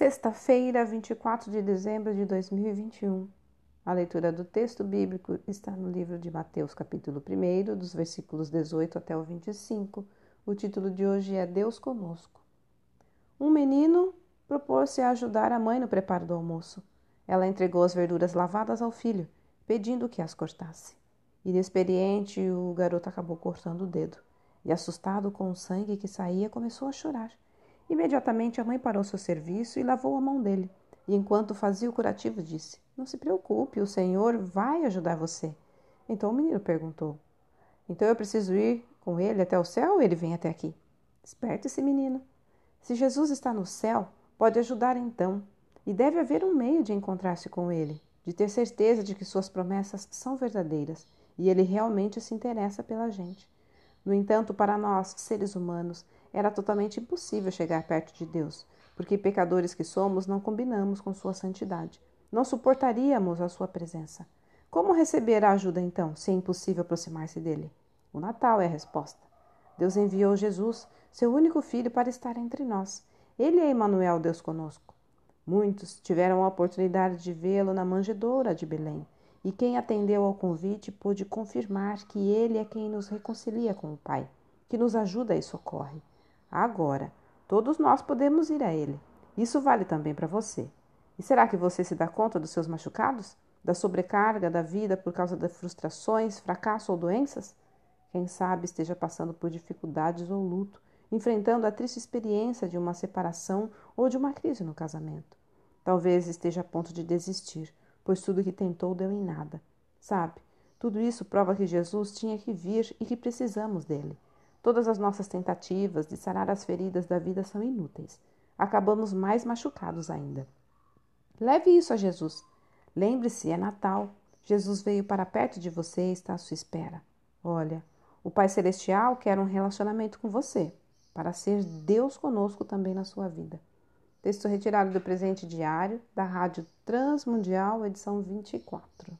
Sexta-feira, 24 de dezembro de 2021. A leitura do texto bíblico está no livro de Mateus, capítulo 1, dos versículos 18 até o 25. O título de hoje é Deus Conosco. Um menino propôs-se a ajudar a mãe no preparo do almoço. Ela entregou as verduras lavadas ao filho, pedindo que as cortasse. Inexperiente, o garoto acabou cortando o dedo e, assustado com o sangue que saía, começou a chorar. Imediatamente a mãe parou seu serviço e lavou a mão dele. E enquanto fazia o curativo, disse: Não se preocupe, o Senhor vai ajudar você. Então o menino perguntou: Então eu preciso ir com ele até o céu ou ele vem até aqui? Esperte-se, menino. Se Jesus está no céu, pode ajudar então. E deve haver um meio de encontrar-se com ele, de ter certeza de que suas promessas são verdadeiras e ele realmente se interessa pela gente. No entanto, para nós, seres humanos, era totalmente impossível chegar perto de Deus, porque pecadores que somos não combinamos com sua santidade. Não suportaríamos a sua presença. Como receber a ajuda então, se é impossível aproximar-se dele? O Natal é a resposta. Deus enviou Jesus, seu único filho, para estar entre nós. Ele é Emmanuel, Deus conosco. Muitos tiveram a oportunidade de vê-lo na manjedoura de Belém, e quem atendeu ao convite pôde confirmar que ele é quem nos reconcilia com o Pai, que nos ajuda e socorre. Agora, todos nós podemos ir a Ele. Isso vale também para você. E será que você se dá conta dos seus machucados? Da sobrecarga da vida por causa de frustrações, fracasso ou doenças? Quem sabe esteja passando por dificuldades ou luto, enfrentando a triste experiência de uma separação ou de uma crise no casamento. Talvez esteja a ponto de desistir, pois tudo que tentou deu em nada. Sabe, tudo isso prova que Jesus tinha que vir e que precisamos dele. Todas as nossas tentativas de sarar as feridas da vida são inúteis. Acabamos mais machucados ainda. Leve isso a Jesus. Lembre-se, é Natal. Jesus veio para perto de você e está à sua espera. Olha, o Pai Celestial quer um relacionamento com você, para ser Deus conosco também na sua vida. Texto retirado do presente diário da Rádio Transmundial, edição 24.